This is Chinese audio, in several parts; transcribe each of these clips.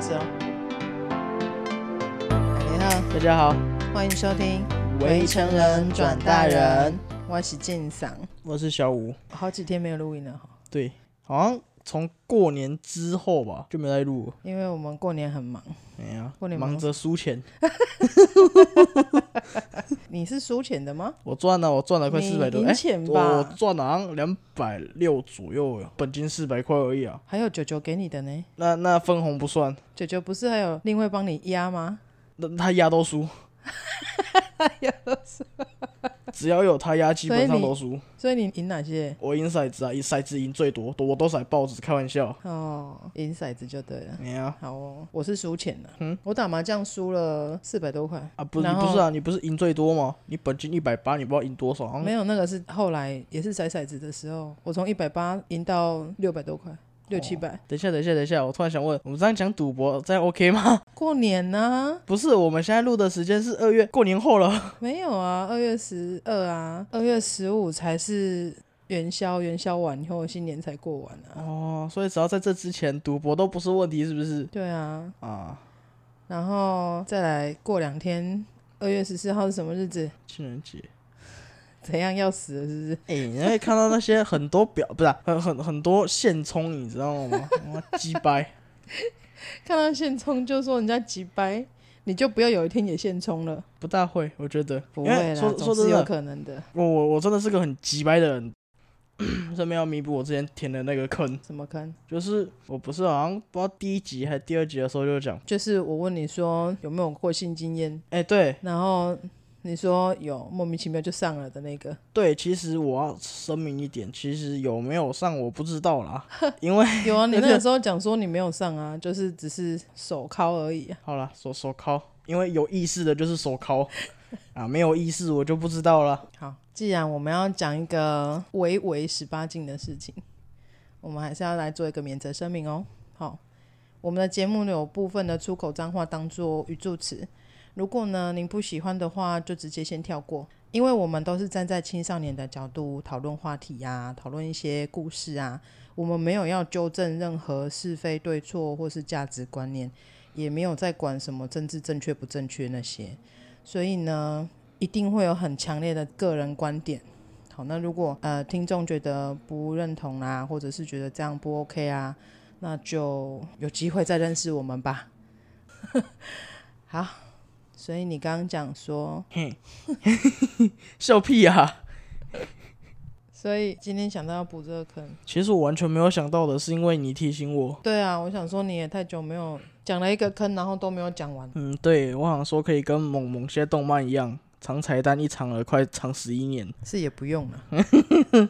开始哦。大家好，大家好，欢迎收听《未成人转大人》。我是晋桑，我是小吴。好几天没有录音了哈。对，好像从过年之后吧，就没再录。因为我们过年很忙。哎呀，过年忙着输钱。你是输钱的吗？我赚了，我赚了快四百多。赢钱吧？我赚了好像两百六左右，本金四百块而已啊。还有九九给你的呢？那那分红不算。九九不是还有另外帮你压吗？那他压都输。他压都输。只要有他压，基本上都输。所以你赢哪些？我赢骰子啊，赢骰子赢最多，我都骰报纸，开玩笑。哦，赢骰子就对了。你啊。好哦，我是输钱的。嗯，我打麻将输了四百多块啊，不是你不是啊，你不是赢最多吗？你本金一百八，你不知道赢多少？没有，那个是后来也是骰骰子的时候，我从一百八赢到六百多块。六七百，等一下，等一下，等一下，我突然想问，我们这样讲赌博，这样 OK 吗？过年呢、啊？不是，我们现在录的时间是二月，过年后了。没有啊，二月十二啊，二月十五才是元宵，元宵完以后新年才过完啊。哦，所以只要在这之前赌博都不是问题，是不是？对啊。啊，然后再来过两天，二月十四号是什么日子？情人节。怎样要死了是不是？哎、欸，你会看到那些很多表，不是、啊、很很很多现充，你知道吗？鸡掰，看到现充就说人家鸡掰，你就不要有一天也现充了。不大会，我觉得不会啦，说总是有可能的。我我我真的是个很鸡掰的人，顺便要弥补我之前填的那个坑。什么坑？就是我不是好像不知道第一集还是第二集的时候就讲，就是我问你说有没有过性经验？哎、欸，对，然后。你说有莫名其妙就上了的那个？对，其实我要声明一点，其实有没有上我不知道啦，因为 有啊，你那个时候讲说你没有上啊，就是只是手铐而已啊。好了，手手铐，因为有意识的就是手铐 啊，没有意识我就不知道了。好，既然我们要讲一个微微十八禁的事情，我们还是要来做一个免责声明哦。好，我们的节目有部分的出口脏话当做语助词。如果呢，您不喜欢的话，就直接先跳过，因为我们都是站在青少年的角度讨论话题呀，讨论一些故事啊，我们没有要纠正任何是非对错或是价值观念，也没有在管什么政治正确不正确那些，所以呢，一定会有很强烈的个人观点。好，那如果呃听众觉得不认同啊，或者是觉得这样不 OK 啊，那就有机会再认识我们吧。好。所以你刚刚讲说，嘿，笑屁、啊！所以今天想到要补这个坑，其实我完全没有想到的是，因为你提醒我。对啊，我想说你也太久没有讲了一个坑，然后都没有讲完。嗯，对，我想说可以跟某某些动漫一样，长彩蛋一长了快长十一年。是也不用了。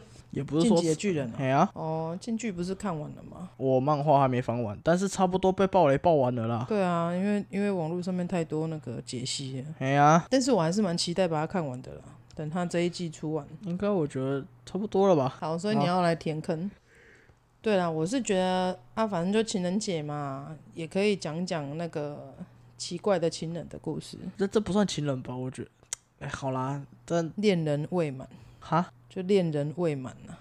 也不是说进击的巨人、喔，哎呀，哦，进剧不是看完了吗？我漫画还没翻完，但是差不多被暴雷爆完了啦。对啊，因为因为网络上面太多那个解析，哎呀，但是我还是蛮期待把它看完的啦。等它这一季出完，应该我觉得差不多了吧。好，所以你要来填坑。对啦，我是觉得啊，反正就情人节嘛，也可以讲讲那个奇怪的情人的故事。这这不算情人吧？我觉得，哎，好啦，但恋人未满哈。就恋人未满啊，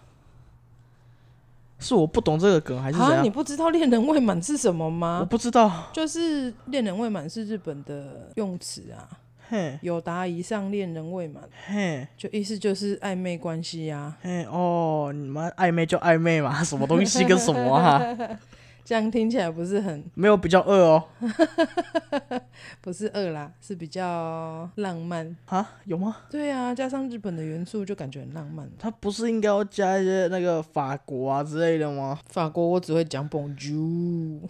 是我不懂这个梗还是怎样？你不知道恋人未满是什么吗？我不知道，就是恋人未满是日本的用词啊。嘿，有达以上恋人未满，嘿，就意思就是暧昧关系呀、啊。嘿，哦，你们暧昧就暧昧嘛，什么东西跟什么啊？这样听起来不是很没有比较饿哦，不是饿啦，是比较浪漫啊？有吗？对啊，加上日本的元素就感觉很浪漫。它不是应该要加一些那个法国啊之类的吗？法国我只会讲 Bonjour，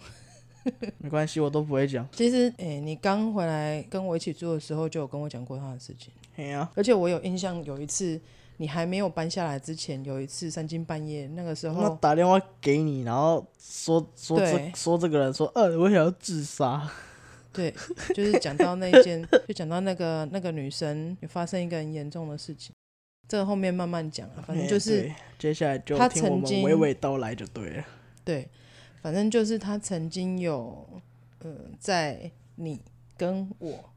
没关系，我都不会讲。其实，哎、欸，你刚回来跟我一起住的时候，就有跟我讲过他的事情。对啊，而且我有印象，有一次。你还没有搬下来之前，有一次三更半夜，那个时候，他打电话给你，然后说说这说这个人说，呃，我想要自杀。对，就是讲到那件，就讲到那个那个女生有发生一个很严重的事情。这个后面慢慢讲啊，反正就是接下来就听我们娓娓道来就对了。对，反正就是他曾经有，嗯、呃，在你跟我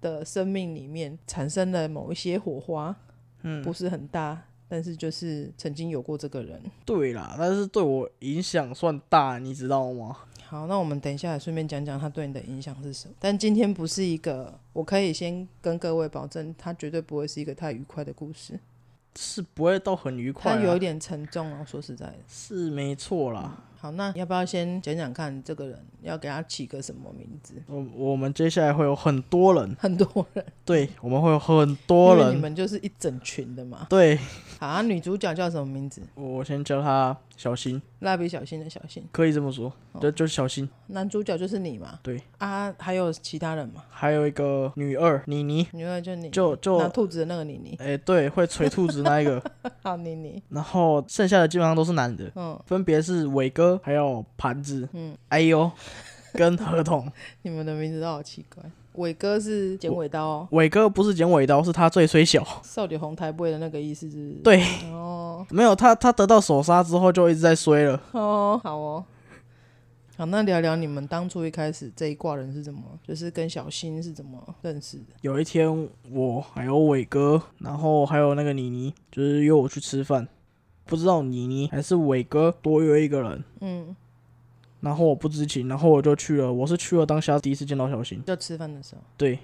的生命里面产生了某一些火花。嗯，不是很大，但是就是曾经有过这个人。对啦，但是对我影响算大，你知道吗？好，那我们等一下来顺便讲讲他对你的影响是什么。但今天不是一个，我可以先跟各位保证，他绝对不会是一个太愉快的故事，是不会到很愉快，他有一点沉重哦。说实在的，是没错啦。嗯好，那要不要先讲讲看这个人要给他起个什么名字？我我们接下来会有很多人，很多人，对，我们会有很多人，你们就是一整群的嘛。对，好啊，女主角叫什么名字？我先叫她小新，蜡笔小新的小新，可以这么说，就、哦、就是小新。男主角就是你嘛？对啊，还有其他人嘛？还有一个女二妮妮，女二就你，就就拿兔子的那个妮妮。哎、欸，对，会锤兔子那一个，好妮妮。然后剩下的基本上都是男的，嗯，分别是伟哥，还有盘子，嗯，哎呦，跟合同。你们的名字都好奇怪。伟哥是剪尾刀哦，伟哥不是剪尾刀，是他最衰小。少女红台背的那个意思是？对，哦，没有他，他得到手刹之后就一直在衰了。哦，好哦，好，那聊聊你们当初一开始这一挂人是怎么，就是跟小新是怎么认识的？有一天，我还有伟哥，然后还有那个妮妮，就是约我去吃饭，不知道妮妮还是伟哥多约一个人，嗯。然后我不知情，然后我就去了。我是去了当下第一次见到小新，就吃饭的时候。对，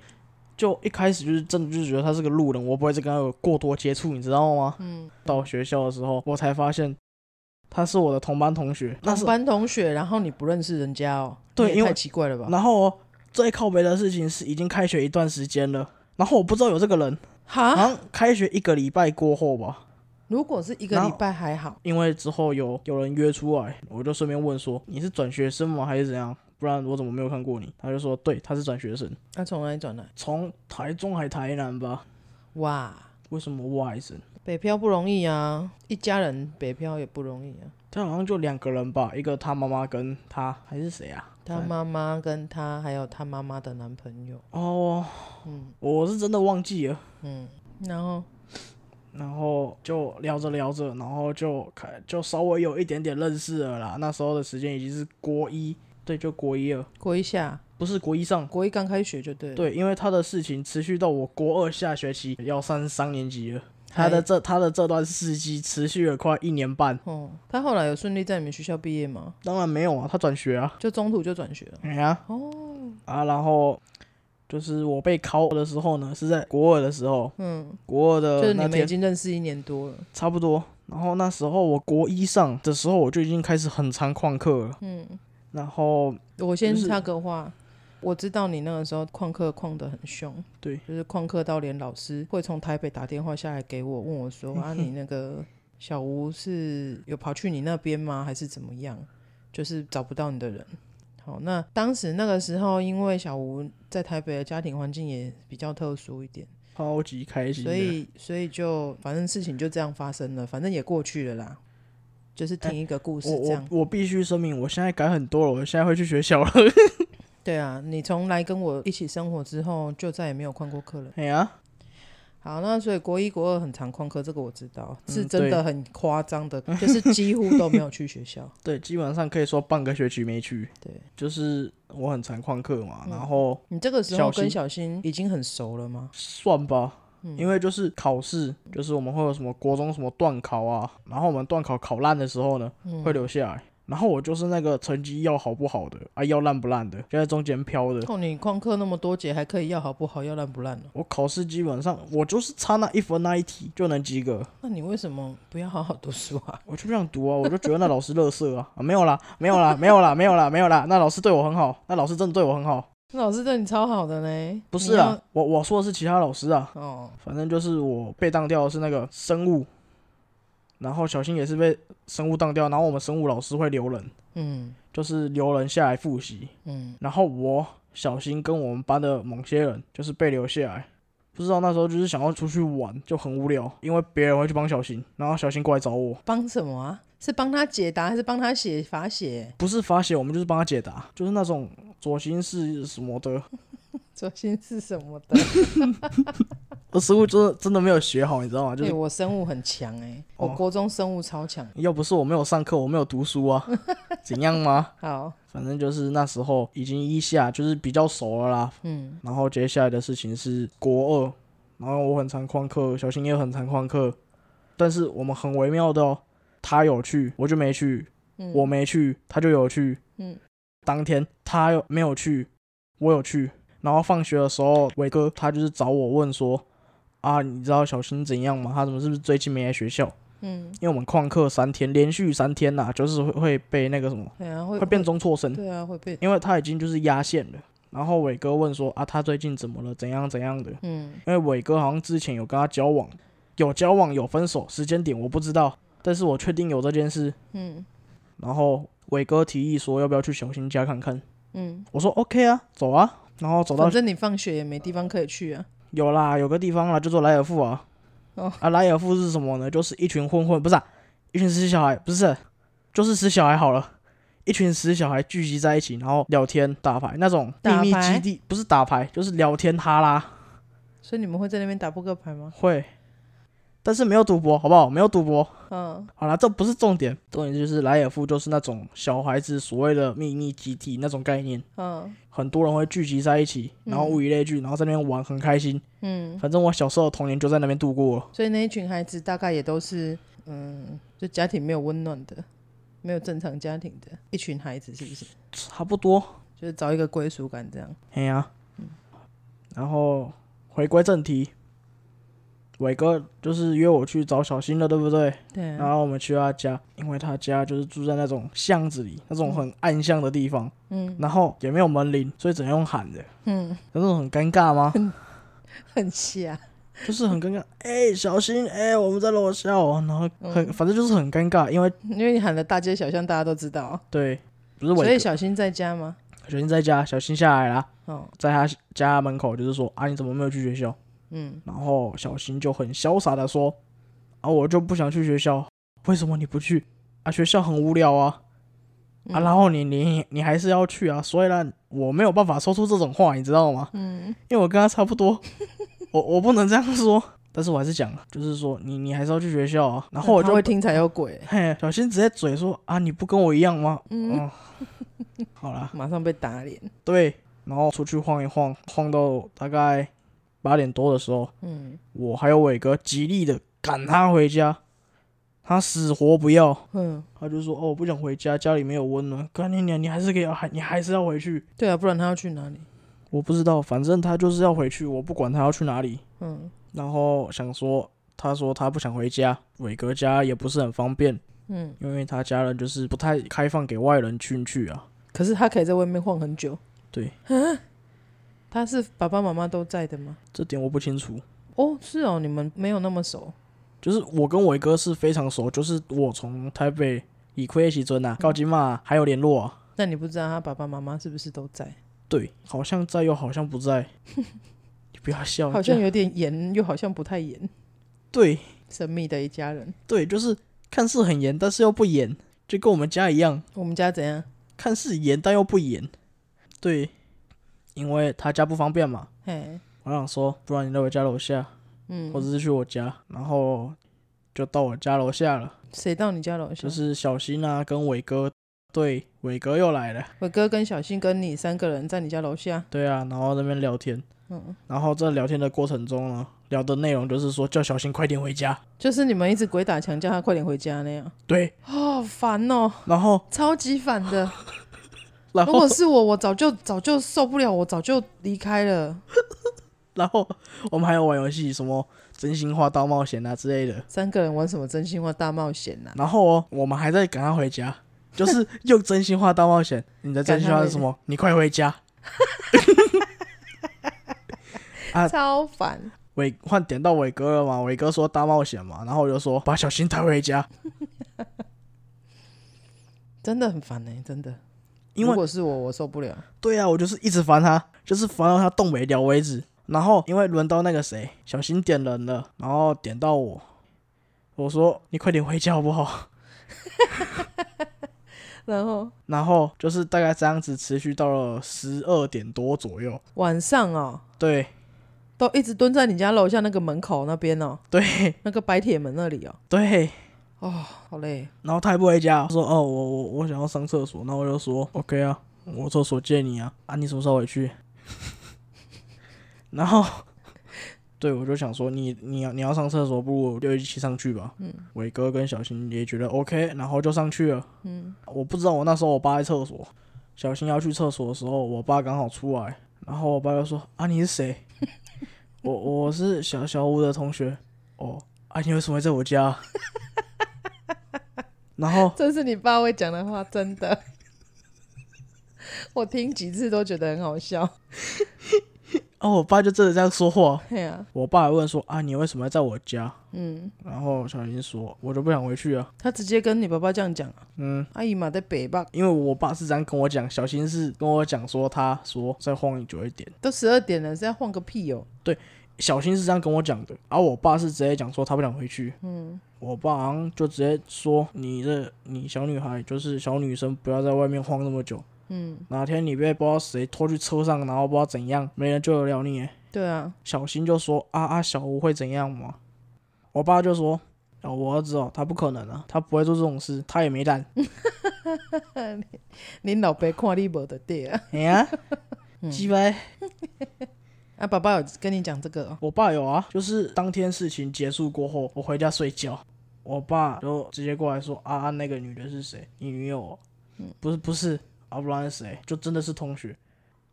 就一开始就是真的就是觉得他是个路人，我不会再跟他有过多接触，你知道吗？嗯。到学校的时候，我才发现他是我的同班同学。同班同学，然后你不认识人家哦？对，因为太奇怪了吧？然后最靠北的事情是，已经开学一段时间了，然后我不知道有这个人。哈？好像开学一个礼拜过后吧。如果是一个礼拜还好，因为之后有有人约出来，我就顺便问说，你是转学生吗，还是怎样？不然我怎么没有看过你？他就说对，他是转学生。他从哪里转来？从台中还台南吧？哇，为什么哇一声？北漂不容易啊，一家人北漂也不容易啊。他好像就两个人吧，一个他妈妈跟他还是谁啊？他妈妈跟他还有他妈妈的男朋友。哦，嗯，我是真的忘记了。嗯，然后。然后就聊着聊着，然后就开就稍微有一点点认识了啦。那时候的时间已经是国一，对，就国一了。国一下不是国一上，国一刚开学就对。对，因为他的事情持续到我国二下学期要上三年级了。他的这他的这段事迹持续了快一年半。哦，他后来有顺利在你们学校毕业吗？当然没有啊，他转学啊，就中途就转学了。哎呀，哦啊，然后。就是我被考的时候呢，是在国二的时候。嗯，国二的就是你们已经认识一年多了，差不多。然后那时候我国一上的时候，我就已经开始很常旷课了。嗯，然后我先插个话，我知道你那个时候旷课旷得很凶，对，就是旷课到连老师会从台北打电话下来给我，问我说 啊，你那个小吴是有跑去你那边吗？还是怎么样？就是找不到你的人。好，那当时那个时候，因为小吴在台北的家庭环境也比较特殊一点，超级开心，所以所以就反正事情就这样发生了，反正也过去了啦，就是听一个故事这样。欸、我必须声明，我现在改很多了，我现在会去学校了。对啊，你从来跟我一起生活之后，就再也没有旷过课了。哎呀。好，那所以国一、国二很常旷课，这个我知道，嗯、是真的很夸张的，就是几乎都没有去学校。对，基本上可以说半个学期没去。对，就是我很常旷课嘛，嗯、然后你这个时候跟小新已经很熟了吗？算吧，嗯、因为就是考试，就是我们会有什么国中什么段考啊，然后我们段考考烂的时候呢，嗯、会留下来。然后我就是那个成绩要好不好的啊，要烂不烂的，就在中间飘的。哦，你旷课那么多节，还可以要好不好，要烂不烂的？我考试基本上我就是差那一分那一题就能及格。那你为什么不要好好读书啊？我就不想读啊，我就觉得那老师垃圾啊，啊！没有啦，没有啦，没有啦，没有啦，没有啦。那老师对我很好，那老师真的对我很好。那老师对你超好的呢？不是啊，我我说的是其他老师啊。哦，反正就是我被当掉的是那个生物。然后小新也是被生物当掉，然后我们生物老师会留人，嗯，就是留人下来复习，嗯，然后我小新跟我们班的某些人就是被留下来，不知道那时候就是想要出去玩，就很无聊，因为别人会去帮小新，然后小新过来找我，帮什么啊？是帮他解答还是帮他写罚写？不是罚写，我们就是帮他解答，就是那种左心是什么的，左心是什么的。我生物真的真的没有学好，你知道吗？就是我生物很强哎、欸，哦、我国中生物超强。要不是我没有上课，我没有读书啊，怎样吗？好，反正就是那时候已经一下就是比较熟了啦。嗯，然后接下来的事情是国二，然后我很常旷课，小新也很常旷课，但是我们很微妙的哦，他有去我就没去，嗯、我没去他就有去，嗯，当天他又没有去，我有去。然后放学的时候，伟哥他就是找我问说：“啊，你知道小新怎样吗？他怎么是不是最近没来学校？”嗯，因为我们旷课三天，连续三天呐、啊，就是会会被那个什么，对啊，会会变中错生。对啊，会变。因为他已经就是压线了。然后伟哥问说：“啊，他最近怎么了？怎样怎样的？”嗯，因为伟哥好像之前有跟他交往，有交往有分手，时间点我不知道，但是我确定有这件事。嗯，然后伟哥提议说要不要去小新家看看。嗯，我说 OK 啊，走啊。然后走到，反正你放学也没地方可以去啊。有啦，有个地方啦，就做莱尔富啊。哦。啊，莱尔富是什么呢？就是一群混混，不是啊，一群死小孩，不是，就是死小孩好了。一群死小孩聚集在一起，然后聊天打牌那种秘密基地，不是打牌，就是聊天哈拉。所以你们会在那边打扑克牌吗？会。但是没有赌博，好不好？没有赌博。嗯，好啦，这不是重点，重点就是莱尔夫就是那种小孩子所谓的秘密集体那种概念。嗯，很多人会聚集在一起，然后物以类聚，然后在那边玩，很开心。嗯，反正我小时候的童年就在那边度过了。所以那一群孩子大概也都是，嗯，就家庭没有温暖的，没有正常家庭的一群孩子，是不是？差不多，就是找一个归属感这样。哎呀，嗯，然后回归正题。伟哥就是约我去找小新了，对不对？对。然后我们去他家，因为他家就是住在那种巷子里，那种很暗巷的地方。嗯。然后也没有门铃，所以只能用喊的。嗯。那种很尴尬吗？很 很瞎。就是很尴尬。哎、欸，小新，哎、欸，我们在楼下哦。然后很，反正就是很尴尬，因为因为你喊的大街小巷，大家都知道。对。不是伟哥。所以小新在家吗？小新在家，小新下来啦。哦。在他家门口，就是说啊，你怎么没有去学校？嗯，然后小新就很潇洒的说：“啊，我就不想去学校，为什么你不去？啊，学校很无聊啊，啊，然后你你你还是要去啊，所以呢，我没有办法说出这种话，你知道吗？嗯，因为我跟他差不多，我我不能这样说，但是我还是讲，就是说你你还是要去学校啊，然后我就会听才有鬼，嘿，小新直接嘴说啊，你不跟我一样吗？嗯，哦、好了，马上被打脸，对，然后出去晃一晃，晃到大概。”八点多的时候，嗯，我还有伟哥极力的赶他回家，他死活不要，嗯，他就说哦，我不想回家，家里没有温暖。干你娘，你还是可以，还你还是要回去。对啊，不然他要去哪里？我不知道，反正他就是要回去，我不管他要去哪里。嗯，然后想说，他说他不想回家，伟哥家也不是很方便，嗯，因为他家人就是不太开放给外人进去啊。可是他可以在外面晃很久。对。他是爸爸妈妈都在的吗？这点我不清楚。哦，是哦，你们没有那么熟。就是我跟伟哥是非常熟，就是我从台北以亏起尊啊，高金嘛还有联络啊。那你不知道他爸爸妈妈是不是都在？对，好像在又好像不在。你不要笑，好像有点严，又好像不太严。对，神秘的一家人。对，就是看似很严，但是又不严，就跟我们家一样。我们家怎样？看似严，但又不严。对。因为他家不方便嘛，嘿，我想说，不然你来我家楼下，嗯，或者是去我家，然后就到我家楼下了。谁到你家楼下？就是小新啊，跟伟哥，对，伟哥又来了。伟哥跟小新跟你三个人在你家楼下。对啊，然后在那边聊天，嗯，然后在聊天的过程中呢，聊的内容就是说叫小新快点回家，就是你们一直鬼打墙叫他快点回家那样。对，好烦哦，然后超级烦的。如果是我，我早就早就受不了，我早就离开了。然后我们还有玩游戏，什么真心话大冒险啊之类的。三个人玩什么真心话大冒险啊？然后哦，我们还在赶他回家，就是用真心话大冒险。你的真心话是什么？你快回家！啊，超烦。伟换点到伟哥了嘛？伟哥说大冒险嘛，然后我就说把小新带回家。真的很烦呢、欸，真的。因为如果是我，我受不了。对啊，我就是一直烦他，就是烦到他动没了为止。然后因为轮到那个谁，小心点人了，然后点到我，我说你快点回家好不好？然后然后就是大概这样子持续到了十二点多左右，晚上哦。对，都一直蹲在你家楼下那个门口那边哦。对，那个白铁门那里哦。对。哦，好累。然后他也不回家，说：“哦，我我我想要上厕所。”那我就说：“OK 啊，我厕所借你啊。啊，你什么时候回去？” 然后，对我就想说：“你你要你要上厕所，不如就一起上去吧。”嗯，伟哥跟小新也觉得 OK，然后就上去了。嗯，我不知道我那时候我爸在厕所，小新要去厕所的时候，我爸刚好出来，然后我爸就说：“啊，你是谁？”我我是小小五的同学。哦，啊，你为什么会在我家？然后这是你爸会讲的话，真的，我听几次都觉得很好笑。哦，我爸就真的这样说话。对啊，我爸还问说：“啊，你为什么在我家？”嗯，然后小新说：“我就不想回去啊。”他直接跟你爸爸这样讲啊？嗯，阿姨嘛在北吧？因为我爸是这样跟我讲，小新是跟我讲说，他说再晃久一点，都十二点了，是要晃个屁哦。对，小新是这样跟我讲的，而、啊、我爸是直接讲说他不想回去。嗯，我爸好像就直接说：“你这你小女孩就是小女生，不要在外面晃那么久。”嗯，哪天你被不知道谁拖去车上，然后不知道怎样，没人救得了你。对啊，小新就说：“啊啊，小吴会怎样吗？”我爸就说：“啊，我儿子哦，他不可能啊，他不会做这种事，他也没胆。”你老爸看你无得对啊？哎呀，鸡掰！啊，爸爸有跟你讲这个、哦？我爸有啊，就是当天事情结束过后，我回家睡觉，我爸就直接过来说：“啊啊，那个女的是谁？你女友、哦？嗯，不是，不是。”啊，不然是谁？就真的是同学。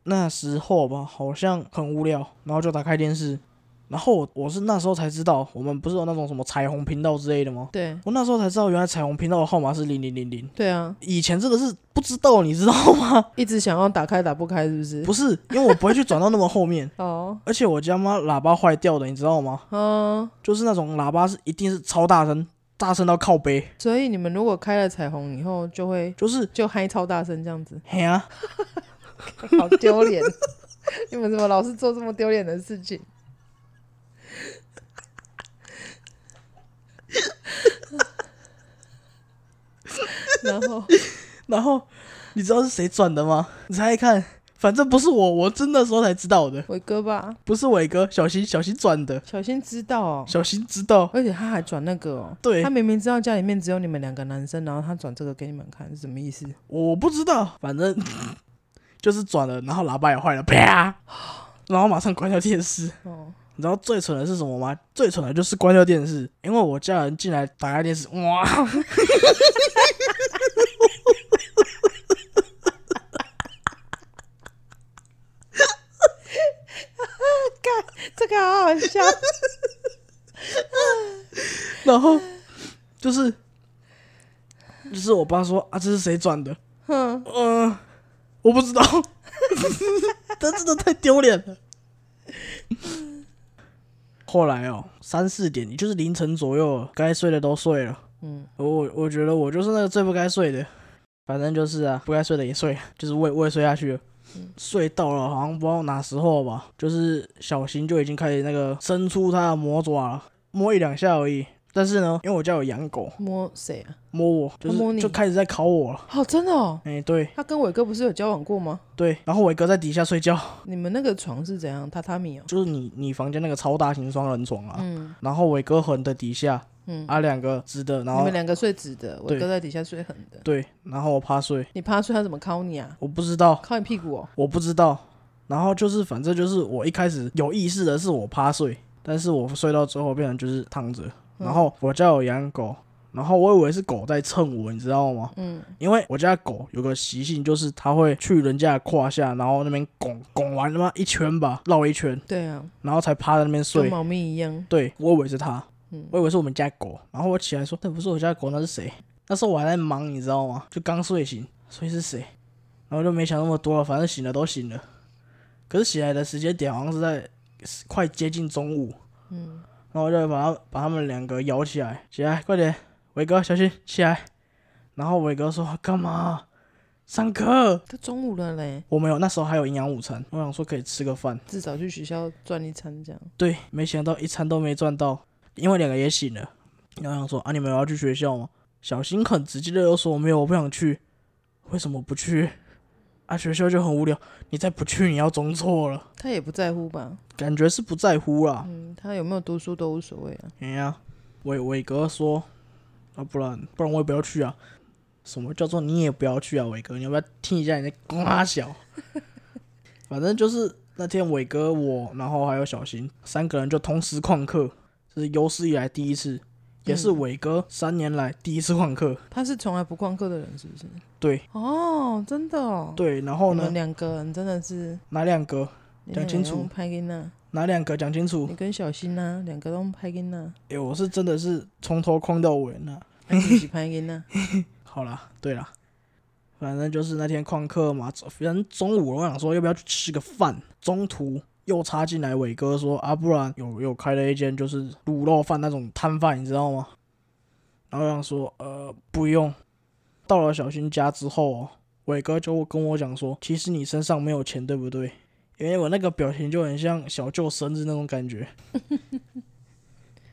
那时候吧，好像很无聊，然后就打开电视。然后我我是那时候才知道，我们不是有那种什么彩虹频道之类的吗？对。我那时候才知道，原来彩虹频道的号码是零零零零。对啊。以前真的是不知道，你知道吗？一直想要打开打不开，是不是？不是，因为我不会去转到那么后面。哦。而且我家妈喇叭坏掉的，你知道吗？嗯。就是那种喇叭是一定是超大声。大声到靠背，所以你们如果开了彩虹以后，就会就是就嗨超大声这样子。嘿啊，好丢脸！你们怎么老是做这么丢脸的事情？然后，然后，你知道是谁转的吗？你猜一看。反正不是我，我真的时候才知道的。伟哥吧？不是伟哥，小新，小新转的。小新知道哦，小新知道，而且他还转那个哦。对，他明明知道家里面只有你们两个男生，然后他转这个给你们看，是什么意思？我不知道，反正 就是转了，然后喇叭也坏了，啪，然后马上关掉电视。哦，你知道最蠢的是什么吗？最蠢的就是关掉电视，因为我家人进来打开电视，哇！这个好好笑，然后就是就是我爸说啊，这是谁转的？嗯嗯、呃，我不知道，这真的太丢脸了。后来哦，三四点，也就是凌晨左右，该睡的都睡了。嗯，我我觉得我就是那个最不该睡的，反正就是啊，不该睡的也睡，就是我也我也睡下去了。睡到了，好像不知道哪时候吧，就是小新就已经开始那个伸出他的魔爪了，摸一两下而已。但是呢，因为我家有养狗，摸谁啊？摸我，就是摸你就开始在考我了。哦，真的哦。哎、欸，对。他跟伟哥不是有交往过吗？对。然后伟哥在底下睡觉。你们那个床是怎样？榻榻米哦。就是你你房间那个超大型双人床啊。嗯。然后伟哥横的底下。嗯，啊，两个直的，然后你们两个睡直的，伟哥在底下睡横的，对，然后我趴睡，你趴睡他怎么敲你啊？我不知道，敲你屁股哦，我不知道，然后就是反正就是我一开始有意识的是我趴睡，但是我睡到最后变成就是躺着，然后我家有养狗，然后我以为是狗在蹭我，你知道吗？嗯，因为我家狗有个习性，就是它会去人家的胯下，然后那边拱拱完他妈一圈吧，绕一圈，对啊，然后才趴在那边睡，跟猫咪一样，对，我以为是它。我以为是我们家狗，然后我起来说：“那不是我家狗，那是谁？”那时候我还在忙，你知道吗？就刚睡醒，所以是谁？然后就没想那么多了，反正醒了都醒了。可是醒来的时间点好像是在快接近中午，嗯，然后我就把他把他们两个摇起来，起来，快点，伟哥，小心起来。然后伟哥说：“干嘛？上课？他中午了嘞。”我没有，那时候还有营养午餐，我想说可以吃个饭，至少去学校赚一餐这样。对，没想到一餐都没赚到。因为两个也醒了，然后想说啊，你们要去学校吗？小新很直接的又说没有，我不想去。为什么不去？啊，学校就很无聊。你再不去，你要中错了。他也不在乎吧？感觉是不在乎啦。嗯，他有没有读书都无所谓啊。哎呀，伟伟哥说，啊，不然不然我也不要去啊。什么叫做你也不要去啊？伟哥，你要不要听一下你的瓜小？反正就是那天伟哥我，然后还有小新三个人就同时旷课。这是有史以来第一次，也是伟哥三年来第一次旷课。他是从来不旷课的人，是不是？对。哦，真的哦。对，然后呢？两个人真的是哪两个？讲清楚。哪两个？讲清楚。你跟小新呐，两个都拍给那。哎，我是真的是从头旷到尾呢。一起拍给那。好了，对了，反正就是那天旷课嘛，反正中午我想说要不要去吃个饭，中途。又插进来伟哥说啊，不然有有开了一间就是卤肉饭那种摊贩，你知道吗？然后想说呃不用。到了小新家之后，伟哥就跟我讲说，其实你身上没有钱，对不对？因为我那个表情就很像小舅生日那种感觉。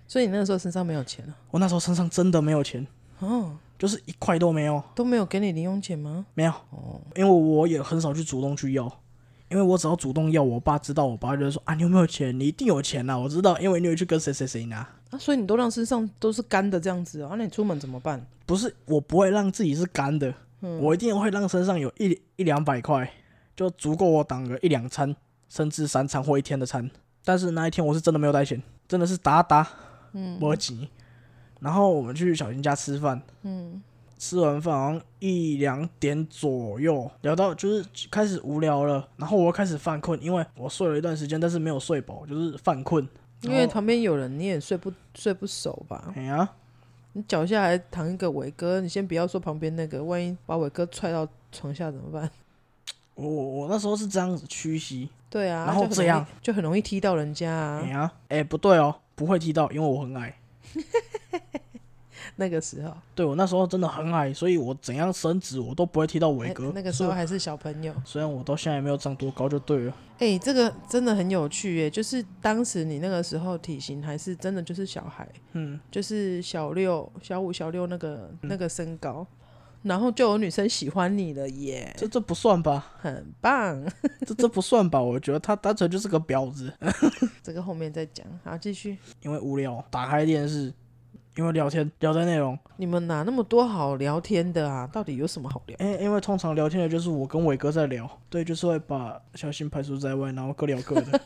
所以你那个时候身上没有钱啊？我那时候身上真的没有钱哦，就是一块都没有。都没有给你零用钱吗？没有哦，因为我也很少去主动去要。因为我只要主动要，我爸知道，我爸就会说啊，你有没有钱？你一定有钱呐、啊！我知道，因为你有去跟谁谁谁拿啊，所以你都让身上都是干的这样子啊，那你出门怎么办？不是，我不会让自己是干的，嗯、我一定会让身上有一一两百块，就足够我挡个一两餐，甚至三餐或一天的餐。但是那一天我是真的没有带钱，真的是打打，嗯，没钱。然后我们去小新家吃饭，嗯。吃完饭好像一两点左右，聊到就是开始无聊了，然后我又开始犯困，因为我睡了一段时间，但是没有睡饱，就是犯困。因为旁边有人，你也睡不睡不熟吧？哎呀，你脚下还躺一个伟哥，你先不要说旁边那个，万一把伟哥踹到床下怎么办？我我那时候是这样子屈膝，对啊，然后这样就很容易踢到人家啊。哎呀，哎不对哦，不会踢到，因为我很矮。那个时候，对我那时候真的很矮，所以我怎样伸直我都不会踢到伟哥，欸。那个时候还是小朋友，虽然我到现在也没有长多高，就对了。哎，欸，这个真的很有趣耶，就是当时你那个时候体型还是真的就是小孩，嗯，就是小六、小五、小六那个那个身高，嗯，然后就有女生喜欢你了耶。这这不算吧？很棒。这这不算吧？我觉得他单纯就是个婊子。这个后面再讲，好，继续。因为无聊，打开电视。因为聊天聊的内容，你们哪那么多好聊天的啊？到底有什么好聊？因为因为通常聊天的就是我跟伟哥在聊，对，就是会把小新排除在外，然后各聊各的。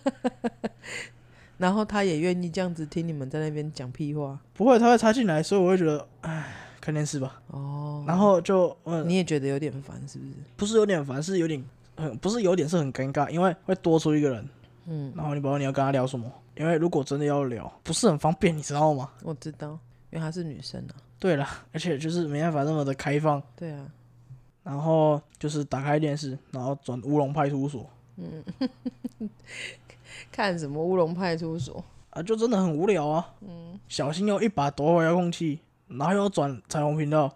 然后他也愿意这样子听你们在那边讲屁话？不会，他会插进来，所以我会觉得，哎，看电视吧。哦。然后就，嗯，你也觉得有点烦，是不是？不是有点烦，是有点很，不是有点是很尴尬，因为会多出一个人。嗯。然后你不知道你要跟他聊什么，因为如果真的要聊，不是很方便，你知道吗？我知道。因为她是女生啊，对了，而且就是没办法那么的开放。对啊，然后就是打开电视，然后转乌龙派出所。嗯，看什么乌龙派出所啊？就真的很无聊啊。嗯，小心又一把夺回遥控器，然后又转彩虹频道。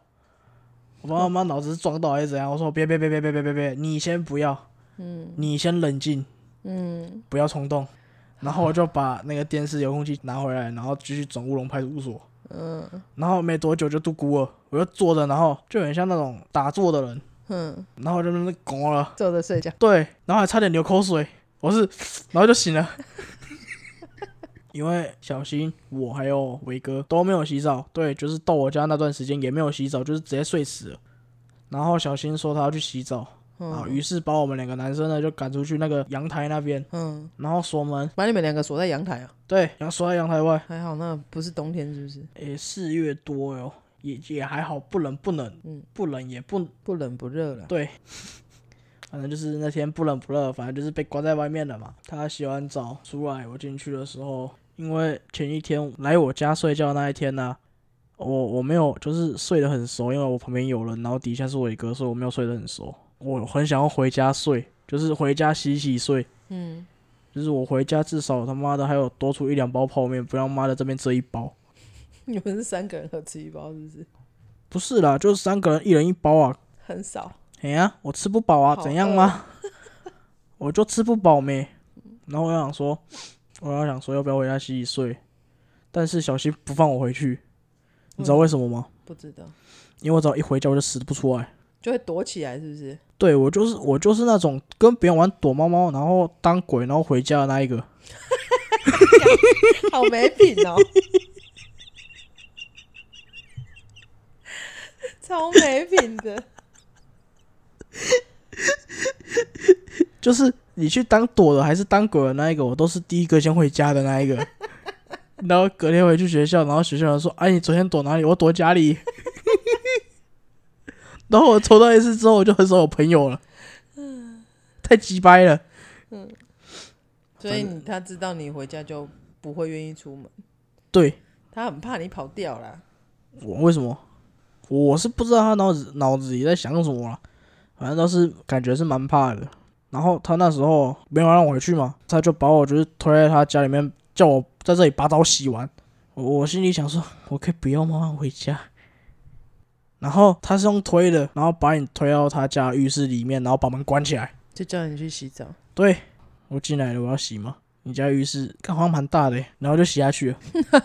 我爸妈脑子是撞到还是怎样？我说别别别别别别别别，你先不要。嗯，你先冷静。嗯，不要冲动。然后我就把那个电视遥控器拿回来，然后继续转乌龙派出所。嗯，然后没多久就度孤了，我就坐着，然后就很像那种打坐的人，嗯，然后就在那拱了，坐着睡觉，对，然后还差点流口水，我是，然后就醒了，因为小新我还有伟哥都没有洗澡，对，就是到我家那段时间也没有洗澡，就是直接睡死了，然后小新说他要去洗澡。啊，于是把我们两个男生呢就赶出去那个阳台那边，嗯，然后锁门，把你们两个锁在阳台啊？对，然后锁在阳台外。还好那不是冬天，是不是？诶，四月多哟，也也还好，不冷不冷，嗯，不冷也不不冷不热了。对，反正就是那天不冷不热，反正就是被关在外面了嘛。他洗完澡出来，我进去的时候，因为前一天来我家睡觉那一天呢，我我没有就是睡得很熟，因为我旁边有人，然后底下是伟哥，所以我没有睡得很熟。我很想要回家睡，就是回家洗洗睡。嗯，就是我回家至少他妈的还有多出一两包泡面，不要妈的这边这一包。你们是三个人合吃一包是不是？不是啦，就是三个人一人一包啊。很少。哎呀，我吃不饱啊，怎样吗？我就吃不饱没。然后我想说，我要想说要不要回家洗洗睡，但是小新不放我回去，你知道为什么吗？不知道。因为我只要一回家我就死不出来。就会躲起来，是不是？对，我就是我就是那种跟别人玩躲猫猫，然后当鬼，然后回家的那一个。好没品哦！超没品的。就是你去当躲的还是当鬼的那一个，我都是第一个先回家的那一个。然后隔天回去学校，然后学校人说：“哎，你昨天躲哪里？我躲家里。”然后我抽到一次之后，我就很少有朋友了。嗯太鸡掰了。嗯。所以他知道你回家就不会愿意出门。对。他很怕你跑掉啦。我为什么？我是不知道他脑子脑子里在想什么了。反正倒是感觉是蛮怕的。然后他那时候没有让我回去嘛，他就把我就是推在他家里面，叫我在这里把澡洗完。我我心里想说，我可以不要慢慢回家。然后他是用推的，然后把你推到他家浴室里面，然后把门关起来，就叫你去洗澡。对，我进来了，我要洗吗？你家浴室看好蛮大的，然后就洗下去了。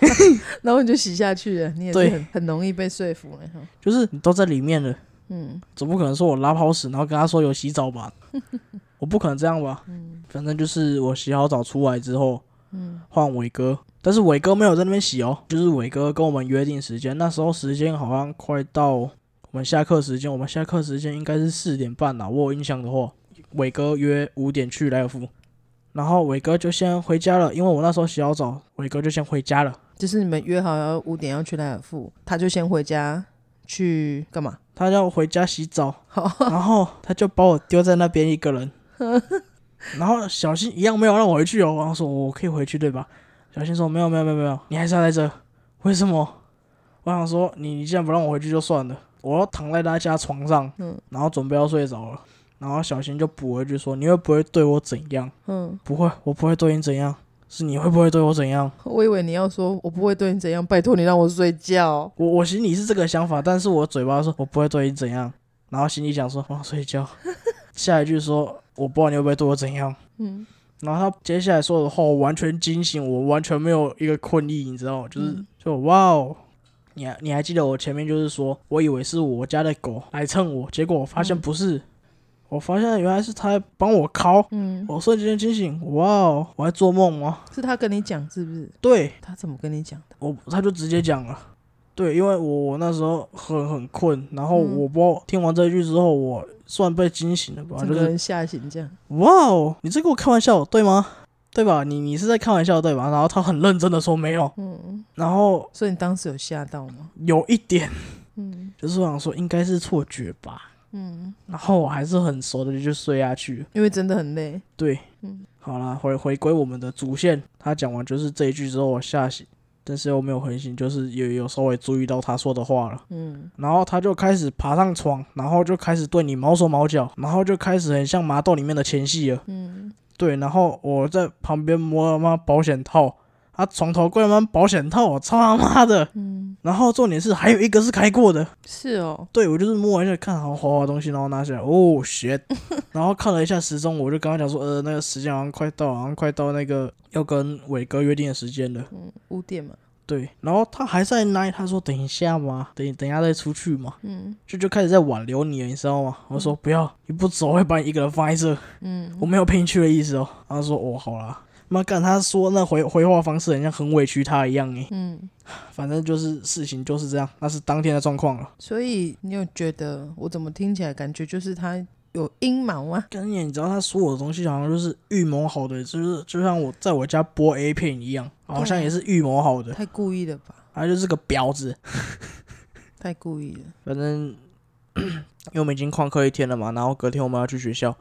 然后你就洗下去了，你也是很很容易被说服了。就是你都在里面了，嗯，总不可能说我拉泡屎，然后跟他说有洗澡吧？我不可能这样吧？嗯，反正就是我洗好澡出来之后，嗯，换伟哥，但是伟哥没有在那边洗哦，就是伟哥跟我们约定时间，那时候时间好像快到我们下课时间，我们下课时间应该是四点半啦，我有印象的话，伟哥约五点去莱尔富。然后伟哥就先回家了，因为我那时候洗好澡，伟哥就先回家了。就是你们约好要五点要去莱尔富，他就先回家去干嘛？他要回家洗澡，然后他就把我丢在那边一个人。然后小新一样没有让我回去哦，然后说我可以回去对吧？小新说没有没有没有没有，你还是要在这。为什么？我想说你你既然不让我回去就算了，我要躺在他家床上，嗯然后准备要睡着了。然后小新就补回去说：“你会不会对我怎样？”嗯，不会，我不会对你怎样。是你会不会对我怎样？我以为你要说我不会对你怎样，拜托你让我睡觉。我我心里是这个想法，但是我嘴巴说我不会对你怎样，然后心里想说我要睡觉。下一句说我不知道你会不会对我怎样。嗯，然后他接下来说的话我完全惊醒，我完全没有一个困意，你知道吗？就是、嗯、就哇哦，你还你还记得我前面就是说我以为是我家的狗来蹭我，结果我发现不是。嗯我发现原来是他帮我敲，嗯，我瞬间惊醒，哇哦，我在做梦吗？是他跟你讲是不是？对，他怎么跟你讲的？我他就直接讲了，对，因为我我那时候很很困，然后我不知道听完这一句之后，我算被惊醒了吧？整个人吓醒这样。哇哦，你在跟我开玩笑对吗？对吧？你你是在开玩笑对吧？然后他很认真的说没有，嗯，然后所以你当时有吓到吗？有一点，嗯，就是我想说应该是错觉吧。嗯，然后我还是很熟的就去睡下去，因为真的很累。对，嗯，好啦，回回归我们的主线，他讲完就是这一句之后，我吓醒，但是又没有回信，就是有有稍微注意到他说的话了。嗯，然后他就开始爬上床，然后就开始对你毛手毛脚，然后就开始很像麻豆里面的前戏了。嗯，对，然后我在旁边摸他妈保险套。他床头柜门保险套，我操他妈的！嗯，然后重点是还有一个是开过的，是哦，对，我就是摸一下，看好滑滑东西，然后拿起来，哦，shit，然后看了一下时钟，我就跟他讲说，呃，那个时间好像快到，好像快到那个要跟伟哥约定的时间了，嗯，五点嘛，对，然后他还在那，他说等一下嘛，等等一下再出去嘛，嗯，就就开始在挽留你了，你知道吗？我说不要，你不走，我会把你一个人放在这，嗯，我没有陪你去的意思哦，他说哦，好啦。妈干，他说那回回话方式好像很委屈他一样诶。嗯，反正就是事情就是这样，那是当天的状况了。所以你有觉得我怎么听起来感觉就是他有阴谋啊？跟你，你知道他说我的东西好像就是预谋好的，就是就像我在我家播 A 片一样，好像也是预谋好的。太故意了吧？他就是个婊子，太故意了。反正 因为我们已经旷课一天了嘛，然后隔天我们要去学校。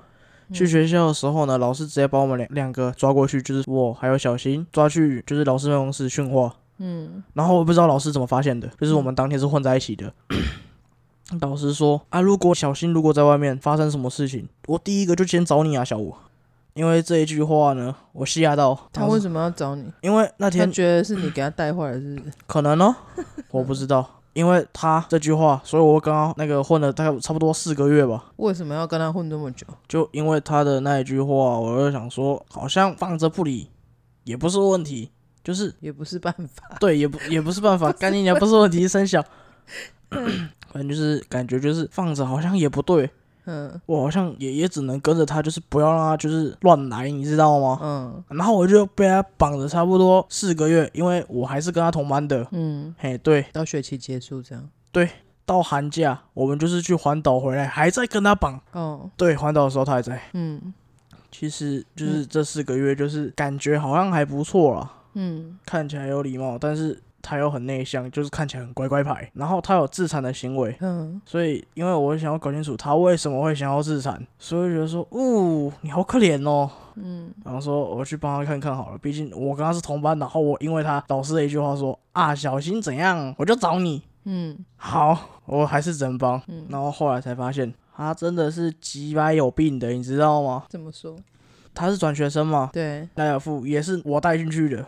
去学校的时候呢，老师直接把我们两两个抓过去，就是我还有小新抓去，就是老师办公室训话。嗯，然后我不知道老师怎么发现的，就是我们当天是混在一起的。嗯、老师说啊，如果小新如果在外面发生什么事情，我第一个就先找你啊，小五。因为这一句话呢，我吓到。他为什么要找你？因为那天他觉得是你给他带坏了，是不是？可能呢，我不知道。因为他这句话，所以我刚刚那个混了大概差不多四个月吧。为什么要跟他混这么久？就因为他的那一句话，我就想说，好像放着不理也不是问题，就是也不是办法。对，也不也不是办法，干净点不是问题，生小，反正就是感觉就是放着好像也不对。嗯，我好像也也只能跟着他，就是不要让他就是乱来，你知道吗？嗯，然后我就被他绑着差不多四个月，因为我还是跟他同班的。嗯，嘿，对，到学期结束这样。对，到寒假我们就是去环岛回来，还在跟他绑。哦，对，环岛的时候他还在。嗯，其实就是这四个月，就是感觉好像还不错啦。嗯，看起来有礼貌，但是他又很内向，就是看起来很乖乖牌。然后他有自残的行为，嗯，所以因为我想要搞清楚他为什么会想要自残，所以觉得说，哦，你好可怜哦，嗯，然后说我去帮他看看好了，毕竟我跟他是同班，然后我因为他导师的一句话说啊，小心怎样，我就找你，嗯，好，我还是真帮，嗯，然后后来才发现他真的是鸡掰有病的，你知道吗？怎么说？他是转学生嘛？对，莱尔富也是我带进去的。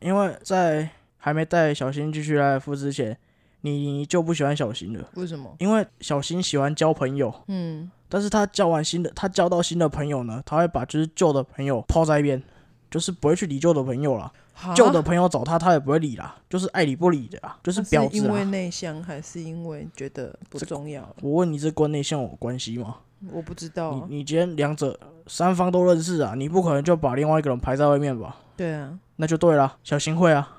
因为在还没带小新进去莱尔富之前，你就不喜欢小新了。为什么？因为小新喜欢交朋友。嗯。但是他交完新的，他交到新的朋友呢，他会把就是旧的朋友抛在一边，就是不会去理旧的朋友了。旧的朋友找他，他也不会理啦，就是爱理不理的啊，就是婊子。因为内向还是因为觉得不重要？我问你，这关内向有关系吗？我不知道。你你今天两者三方都认识啊，你不可能就把另外一个人排在外面吧？对啊，那就对了。小新会啊，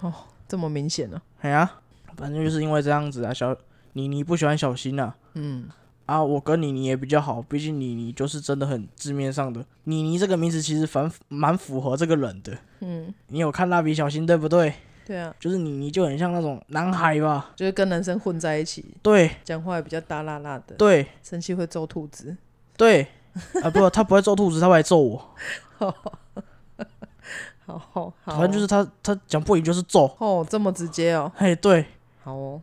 哦，这么明显呢？哎呀，反正就是因为这样子啊。小你你不喜欢小新啊？嗯，啊，我跟你你也比较好，毕竟你你就是真的很字面上的你你这个名字其实反蛮符合这个人的。嗯，你有看蜡笔小新对不对？对啊，就是你你就很像那种男孩吧，就是跟男生混在一起。对，讲话也比较大辣辣的。对，生气会揍兔子。对，啊不，他不会揍兔子，他会来揍我。好好好，反正就是他他讲不赢就是揍。哦，这么直接哦。嘿，对。好哦，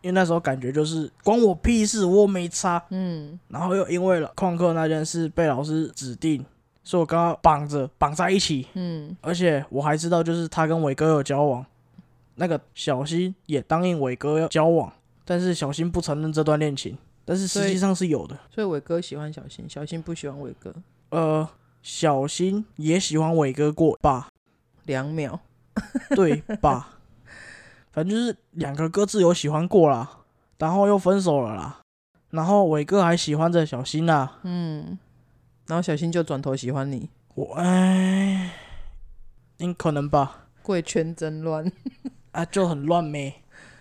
因为那时候感觉就是关我屁事，我没差。嗯。然后又因为了旷课那件事被老师指定。所以我跟他绑着绑在一起，嗯，而且我还知道，就是他跟伟哥有交往，那个小新也答应伟哥要交往，但是小新不承认这段恋情，但是实际上是有的。所以伟哥喜欢小新，小新不喜欢伟哥。呃，小新也喜欢伟哥过吧？两秒，对吧？反正就是两个各自有喜欢过啦，然后又分手了啦，然后伟哥还喜欢着小新啦，嗯。然后小新就转头喜欢你，我哎，应可能吧。贵圈真乱 啊，就很乱咩。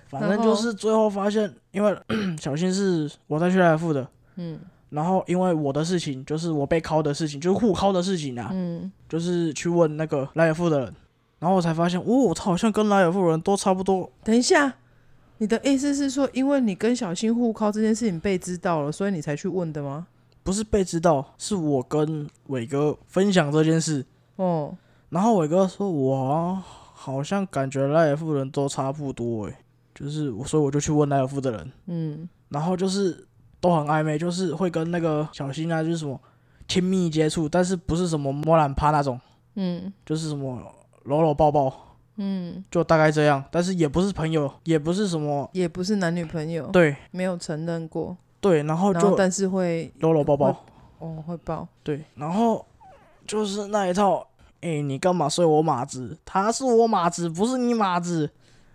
反正就是最后发现，因为 小新是我在去莱尔富的，嗯，然后因为我的事情，就是我被拷的事情，就是互拷的事情啊，嗯，就是去问那个莱尔夫的人，然后我才发现，哦，他好像跟莱尔夫人都差不多。等一下，你的意思是说，因为你跟小新互拷这件事情被知道了，所以你才去问的吗？不是被知道，是我跟伟哥分享这件事哦。然后伟哥说：“我好像感觉莱尔夫人都差不多诶，就是我所以我就去问莱尔夫的人，嗯，然后就是都很暧昧，就是会跟那个小新啊，就是什么亲密接触，但是不是什么摸懒趴那种，嗯，就是什么搂搂抱抱，嗯，就大概这样，但是也不是朋友，也不是什么，也不是男女朋友，对，没有承认过。”对，然后就但是会搂搂抱抱，哦，会抱。对，然后就是那一套，哎，你干嘛睡我马子？他是我马子，不是你马子。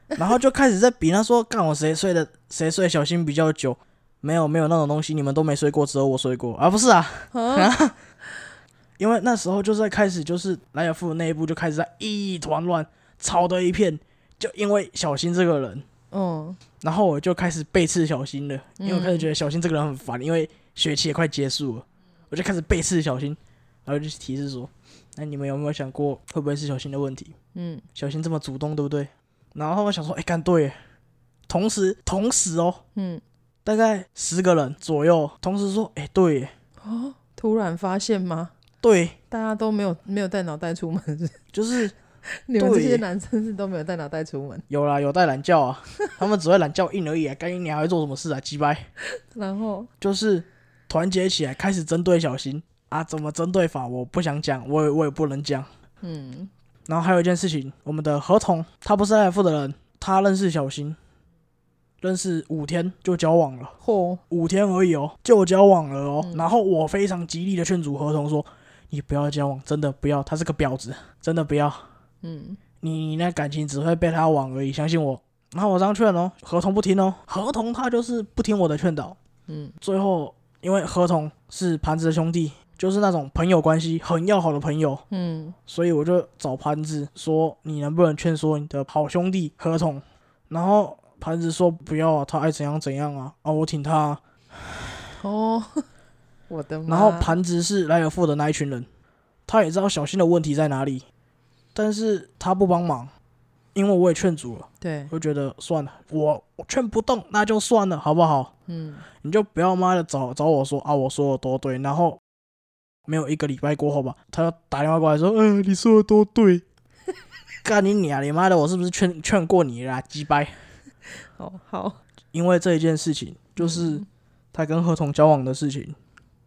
然后就开始在比，他说干我谁睡的，谁睡小新比较久？没有没有那种东西，你们都没睡过，只有我睡过啊，不是啊？啊 因为那时候就在开始，就是莱尔富的内部就开始在一团乱，吵的一片，就因为小新这个人。嗯，然后我就开始背刺小新了，因为我开始觉得小新这个人很烦，因为学期也快结束了，我就开始背刺小新，然后就提示说，那你们有没有想过会不会是小新的问题？嗯，小新这么主动，对不对？然后我想说，哎，干对，同时同时哦，嗯，大概十个人左右同时说，哎，对，哦，突然发现吗？对，大家都没有没有带脑袋出门，就是。你们这些男生是都没有带脑袋出门？有啦，有带懒觉啊，他们只会懒觉硬而已啊。干你娘还会做什么事啊？鸡掰。然后就是团结起来，开始针对小新啊。怎么针对法？我不想讲，我也我也不能讲。嗯。然后还有一件事情，我们的合同，他不是莱尔富的人，他认识小新，认识五天就交往了。嚯，五天而已哦，就交往了哦。嗯。然后我非常极力的劝阻合同说：“你不要交往，真的不要，他是个婊子，真的不要。”嗯，你你那感情只会被他玩而已，相信我。然后我这样劝哦，合同不听哦，合同他就是不听我的劝导。嗯，最后因为合同是盘子的兄弟，就是那种朋友关系，很要好的朋友。嗯，所以我就找盘子说，你能不能劝说你的好兄弟合同？然后盘子说不要啊，他爱怎样怎样啊，啊我挺他啊。哦，我的妈。然后盘子是莱尔富的那一群人，他也知道小新的问题在哪里。但是他不帮忙，因为我也劝阻了，对，我觉得算了，我我劝不动，那就算了，好不好？嗯，你就不要妈的找找我说啊，我说的多对，然后没有一个礼拜过后吧，他就打电话过来说，嗯、呃，你说的多对，干你娘，你妈的，我是不是劝劝过你啦，鸡掰？好好，因为这一件事情，就是他跟何同交往的事情，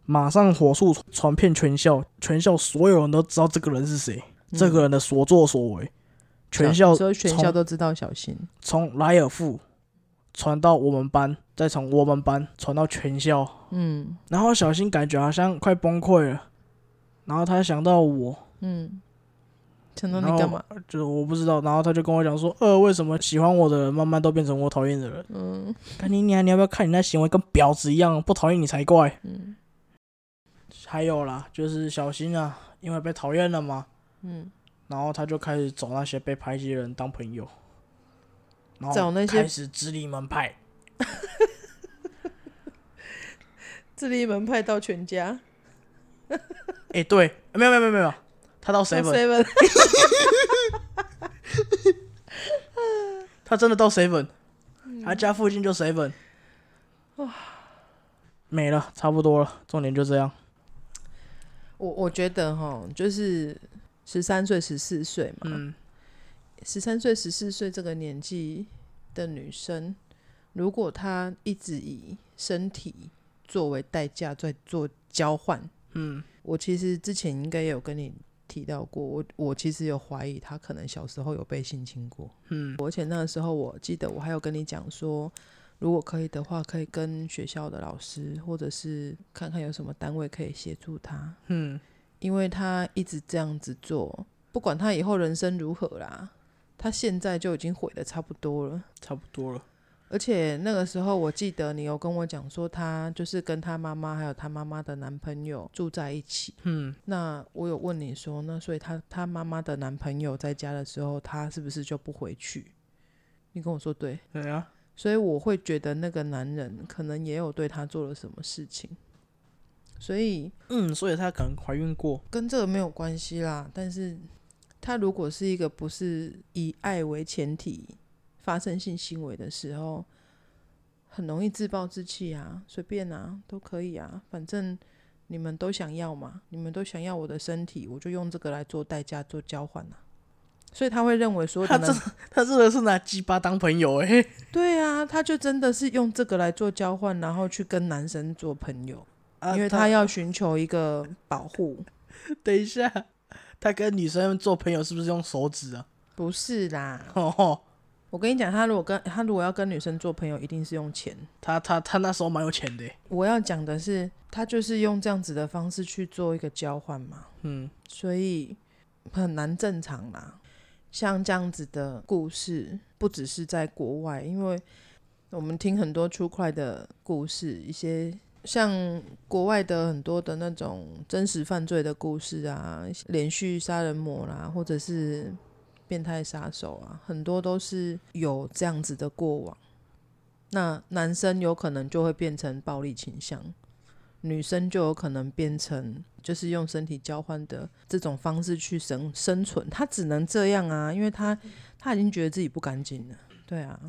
马上火速传遍全校，全校所有人都知道这个人是谁。这个人的所作所为，全校所以全校都知道小新。从莱尔富传到我们班，再从我们班传到全校。嗯，然后小新感觉好像快崩溃了，然后他想到我，嗯，想到你干嘛？就我不知道。然后他就跟我讲说：“呃，为什么喜欢我的人慢慢都变成我讨厌的人？”嗯，干你娘，你要不要看你那行为跟婊子一样？不讨厌你才怪。嗯，还有啦，就是小心啊，因为被讨厌了嘛。嗯，然后他就开始找那些被排挤的人当朋友，然后找那些开始自立门派，自立门派到全家。哎、欸，对，没有没有没有没有，他到 seven，, 他真的到 seven，、嗯、他家附近就 seven，哇，没了，差不多了，重点就这样。我我觉得哈，就是。十三岁、十四岁嘛，嗯，十三岁、十四岁这个年纪的女生，如果她一直以身体作为代价在做交换，嗯，我其实之前应该有跟你提到过，我我其实有怀疑他可能小时候有被性侵过，嗯，而且那个时候我记得我还有跟你讲说，如果可以的话，可以跟学校的老师或者是看看有什么单位可以协助他，嗯。因为他一直这样子做，不管他以后人生如何啦，他现在就已经毁的差不多了，差不多了。而且那个时候，我记得你有跟我讲说，他就是跟他妈妈还有他妈妈的男朋友住在一起。嗯，那我有问你说，那所以他他妈妈的男朋友在家的时候，他是不是就不回去？你跟我说对，对啊。所以我会觉得那个男人可能也有对他做了什么事情。所以，嗯，所以她可能怀孕过，跟这个没有关系啦。但是，她如果是一个不是以爱为前提发生性行为的时候，很容易自暴自弃啊，随便啊，都可以啊，反正你们都想要嘛，你们都想要我的身体，我就用这个来做代价做交换啊。所以他会认为说，他这他真的是拿鸡巴当朋友哎、欸。对啊，他就真的是用这个来做交换，然后去跟男生做朋友。啊、因为他要寻求一个保护。等一下，他跟女生做朋友是不是用手指啊？不是啦。哦，我跟你讲，他如果跟他如果要跟女生做朋友，一定是用钱。他他他那时候蛮有钱的。我要讲的是，他就是用这样子的方式去做一个交换嘛。嗯，所以很难正常啦。像这样子的故事，不只是在国外，因为我们听很多 true crime 的故事，一些。像国外的很多的那种真实犯罪的故事啊，连续杀人魔啦，或者是变态杀手啊，很多都是有这样子的过往。那男生有可能就会变成暴力倾向，女生就有可能变成就是用身体交换的这种方式去生生存。他只能这样啊，因为他他已经觉得自己不干净了。对啊，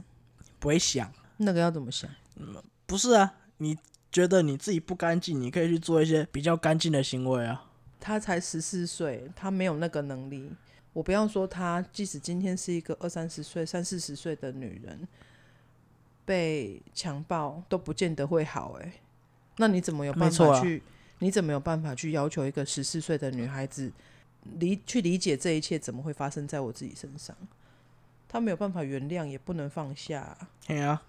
不会想那个要怎么想？嗯，不是啊，你。觉得你自己不干净，你可以去做一些比较干净的行为啊。他才十四岁，他没有那个能力。我不要说她，即使今天是一个二三十岁、三四十岁的女人，被强暴都不见得会好。哎，那你怎么有办法去？啊、你怎么有办法去要求一个十四岁的女孩子理去理解这一切怎么会发生在我自己身上？她没有办法原谅，也不能放下。对啊，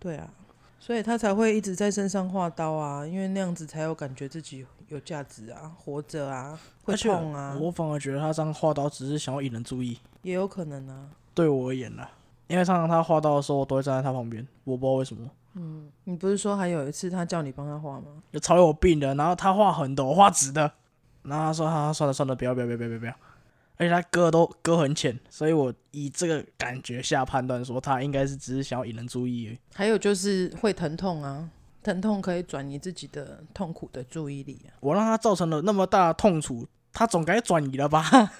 对啊。所以他才会一直在身上画刀啊，因为那样子才有感觉自己有价值啊，活着啊，会痛啊。我反而觉得他这样画刀只是想要引人注意，也有可能啊。对我而言呢，因为常常他画刀的时候，我都会站在他旁边，我不知道为什么。嗯，你不是说还有一次他叫你帮他画吗？就超有病的，然后他画横的，我画直的，然后他说：“他算了算了，不要不要不要不要不要。”而且他割都割很浅，所以我以这个感觉下判断说，他应该是只是想要引人注意而已。还有就是会疼痛啊，疼痛可以转移自己的痛苦的注意力啊。我让他造成了那么大的痛楚，他总该转移了吧？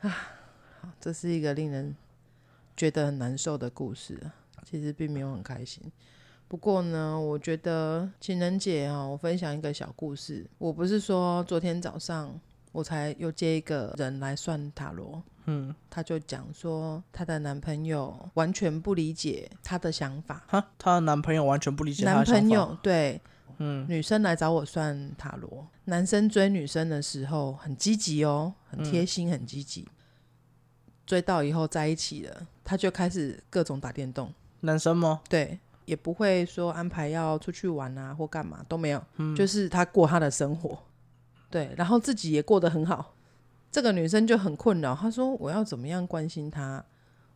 啊，这是一个令人觉得很难受的故事啊。其实并没有很开心。不过呢，我觉得情人节啊，我分享一个小故事。我不是说昨天早上我才又接一个人来算塔罗，嗯，他就讲说她的男朋友完全不理解她的想法。哈，她的男朋友完全不理解他的想法。男朋友对，嗯，女生来找我算塔罗，男生追女生的时候很积极哦，很贴心，很积极。追到以后在一起了，他就开始各种打电动。男生吗？对。也不会说安排要出去玩啊或干嘛都没有，嗯，就是他过他的生活，对，然后自己也过得很好。这个女生就很困扰，她说：“我要怎么样关心他？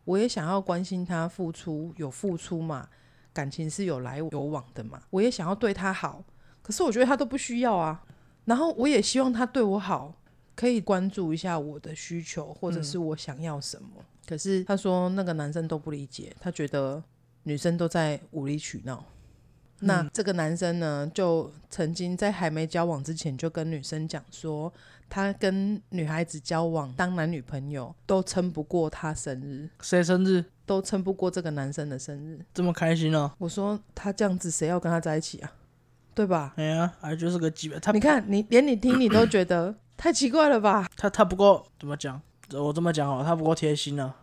我也想要关心他，付出有付出嘛，感情是有来有往的嘛，我也想要对他好，可是我觉得他都不需要啊。然后我也希望他对我好，可以关注一下我的需求或者是我想要什么。嗯，可是她说那个男生都不理解，他觉得。”女生都在无理取闹，那这个男生呢，就曾经在还没交往之前就跟女生讲说，他跟女孩子交往当男女朋友都撑不过他生日，谁生日都撑不过这个男生的生日，这么开心哦？我说他这样子谁要跟他在一起啊？对吧？哎呀，还就是个鸡巴，他你看你连你听你都觉得 太奇怪了吧？他他不够怎么讲？我这么讲哦，他不够贴心啊。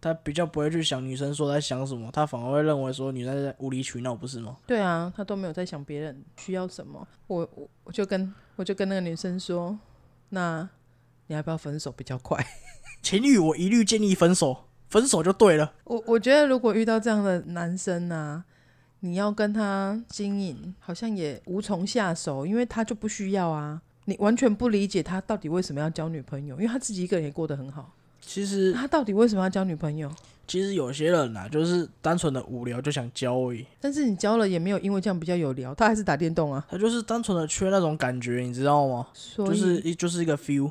他比较不会去想女生说在想什么，他反而会认为说女生在无理取闹，不是吗？对啊，他都没有在想别人需要什么。我我我就跟我就跟那个女生说，那你要不要分手比较快？情侣我一律建议分手，分手就对了。我我觉得如果遇到这样的男生啊，你要跟他经营，好像也无从下手，因为他就不需要啊。你完全不理解他到底为什么要交女朋友，因为他自己一个人也过得很好。其实他到底为什么要交女朋友？其实有些人呐、啊，就是单纯的无聊就想交而已。但是你交了也没有因为这样比较有聊，他还是打电动啊。他就是单纯的缺那种感觉，你知道吗？就是一就是一个 feel，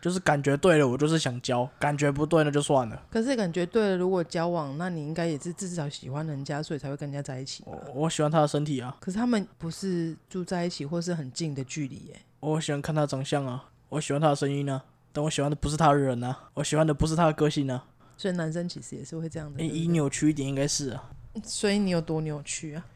就是感觉对了，我就是想交；感觉不对那就算了。可是感觉对了，如果交往，那你应该也是至少喜欢人家，所以才会跟人家在一起。我我喜欢他的身体啊。可是他们不是住在一起，或是很近的距离耶。我喜欢看他长相啊，我喜欢他的声音啊。但我喜欢的不是他的人啊，我喜欢的不是他的个性啊。所以男生其实也是会这样的。以扭曲一点，应该是啊。所以你有多扭曲啊？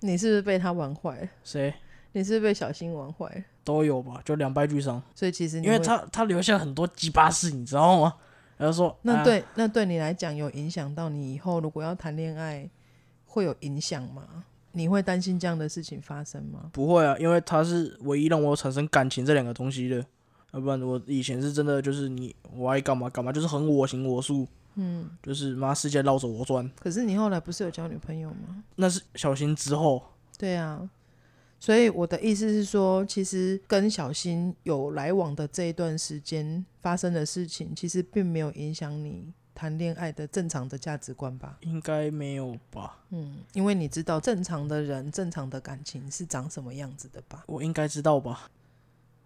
你是不是被他玩坏了？谁？你是不是被小新玩坏了？都有吧，就两败俱伤。所以其实因为他他留下很多鸡巴事，你知道吗？然后说那对、啊、那对你来讲有影响到你以后如果要谈恋爱会有影响吗？你会担心这样的事情发生吗？不会啊，因为他是唯一让我产生感情这两个东西的。要不然我以前是真的就是你我爱干嘛干嘛，就是很我行我素，嗯，就是妈世界绕着我转。可是你后来不是有交女朋友吗？那是小新之后。对啊，所以我的意思是说，其实跟小新有来往的这一段时间发生的事情，其实并没有影响你谈恋爱的正常的价值观吧？应该没有吧？嗯，因为你知道正常的人、正常的感情是长什么样子的吧？我应该知道吧？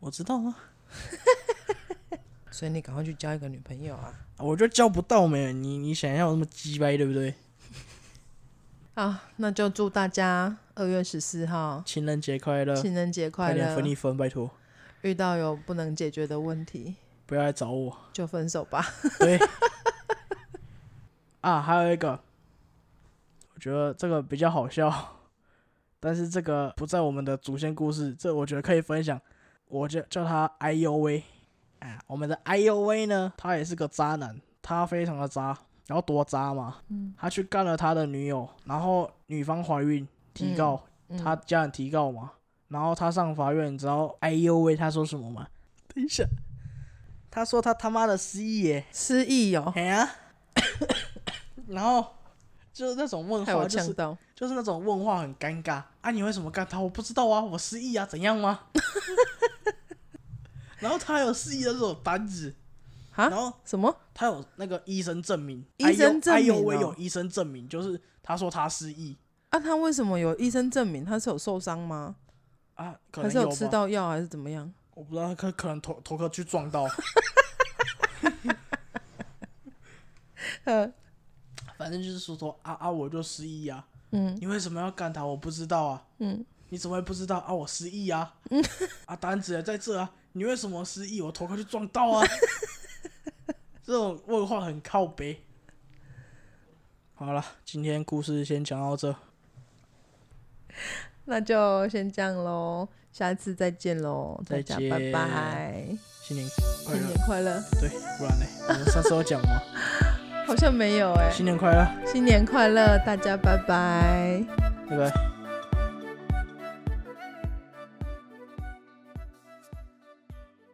我知道啊。所以你赶快去交一个女朋友啊！我就交不到没你，你想要那么鸡掰，对不对？啊，那就祝大家二月十四号情人节快乐！情人节快乐！分一分，拜托。遇到有不能解决的问题，不要来找我，就分手吧。对。啊，还有一个，我觉得这个比较好笑，但是这个不在我们的主线故事，这我觉得可以分享。我就叫他哎呦喂，哎，我们的哎呦喂呢，他也是个渣男，他非常的渣，然后多渣嘛，嗯，他去干了他的女友，然后女方怀孕，提告，嗯嗯、他家人提告嘛，然后他上法院，你知道哎呦喂他说什么吗？等一下，他说他他妈的失忆耶，失忆哦，哎呀，然后就是那种问话，就是就是那种问话很尴尬啊，你为什么干他？我不知道啊，我失忆啊，怎样吗？然后他有失忆的这种单子，啊？然后什么？他有那个医生证明，医生证明，哎呦喂，有医生证明，就是他说他失忆。啊，他为什么有医生证明？他是有受伤吗？啊，还是有吃到药，还是怎么样？我不知道，他可可能头头壳去撞到。反正就是说说啊啊，我就失忆啊。嗯，你为什么要干他？我不知道啊。嗯，你怎么会不知道啊？我失忆啊。嗯，啊，单子也在这啊。你为什么失忆？我头壳去撞到啊！这种问话很靠背。好了，今天故事先讲到这，那就先这样喽，下次再见喽，再见，大家拜拜，新年快乐，新年快乐，对，不然呢？我们上次有讲吗？好像没有哎、欸，新年快乐，新年快乐，大家拜拜，拜拜。